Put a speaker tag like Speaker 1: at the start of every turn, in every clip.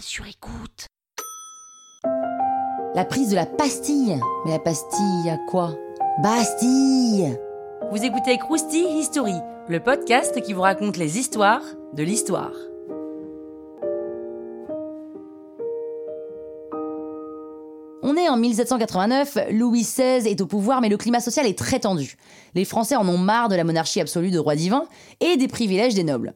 Speaker 1: sur écoute.
Speaker 2: La prise de la pastille. Mais la pastille à quoi? Bastille
Speaker 3: Vous écoutez Krusty History, le podcast qui vous raconte les histoires de l'histoire.
Speaker 2: On est en 1789, Louis XVI est au pouvoir, mais le climat social est très tendu. Les Français en ont marre de la monarchie absolue de roi divin et des privilèges des nobles.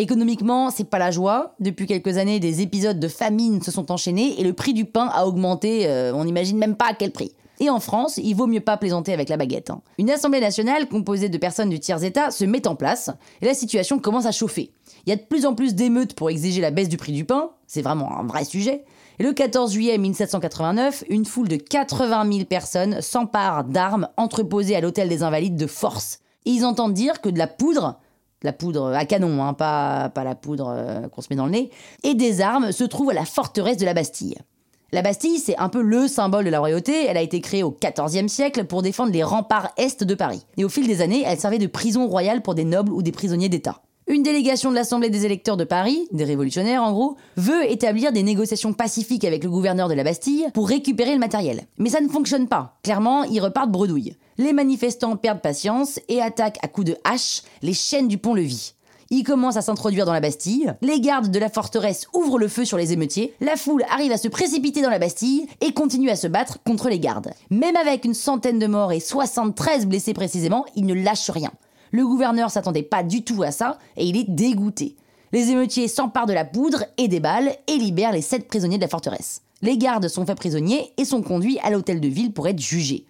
Speaker 2: Économiquement, c'est pas la joie. Depuis quelques années, des épisodes de famine se sont enchaînés et le prix du pain a augmenté, euh, on n'imagine même pas à quel prix. Et en France, il vaut mieux pas plaisanter avec la baguette. hein. Une assemblée nationale composée de personnes du tiers-état se met en place et la situation commence à chauffer. Il y a de plus en plus d'émeutes pour exiger la baisse du prix du pain, c'est vraiment un vrai sujet. Et le 14 juillet 1789, une foule de 80 000 personnes s'emparent d'armes entreposées à l'hôtel des Invalides de force. Ils entendent dire que de la poudre, la poudre à canon, hein, pas, pas la poudre euh, qu'on se met dans le nez, et des armes se trouvent à la forteresse de la Bastille. La Bastille, c'est un peu le symbole de la royauté. Elle a été créée au XIVe siècle pour défendre les remparts est de Paris. Et au fil des années, elle servait de prison royale pour des nobles ou des prisonniers d'État. Une délégation de l'Assemblée des électeurs de Paris, des révolutionnaires en gros, veut établir des négociations pacifiques avec le gouverneur de la Bastille pour récupérer le matériel. Mais ça ne fonctionne pas. Clairement, ils repartent bredouille. Les manifestants perdent patience et attaquent à coups de hache les chaînes du pont-levis. Ils commencent à s'introduire dans la Bastille, les gardes de la forteresse ouvrent le feu sur les émeutiers, la foule arrive à se précipiter dans la Bastille et continue à se battre contre les gardes. Même avec une centaine de morts et 73 blessés précisément, ils ne lâchent rien. Le gouverneur s'attendait pas du tout à ça et il est dégoûté. Les émeutiers s'emparent de la poudre et des balles et libèrent les sept prisonniers de la forteresse. Les gardes sont faits prisonniers et sont conduits à l'hôtel de ville pour être jugés.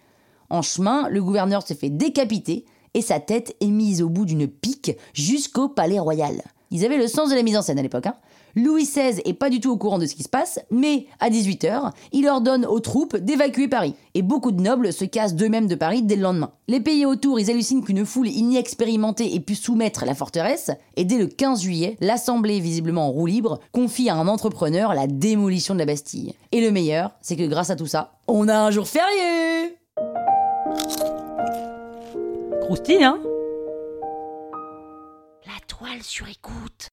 Speaker 2: En chemin, le gouverneur se fait décapiter et sa tête est mise au bout d'une pique jusqu'au palais royal. Ils avaient le sens de la mise en scène à l'époque. hein. Louis XVI est pas du tout au courant de ce qui se passe, mais à 18h, il ordonne aux troupes d'évacuer Paris. Et beaucoup de nobles se cassent d'eux-mêmes de Paris dès le lendemain. Les pays autour, ils hallucinent qu'une foule inexpérimentée ait pu soumettre la forteresse, et dès le 15 juillet, l'Assemblée, visiblement en roue libre, confie à un entrepreneur la démolition de la Bastille. Et le meilleur, c'est que grâce à tout ça, on a un jour férié
Speaker 3: Krusty, hein?
Speaker 1: sur écoute.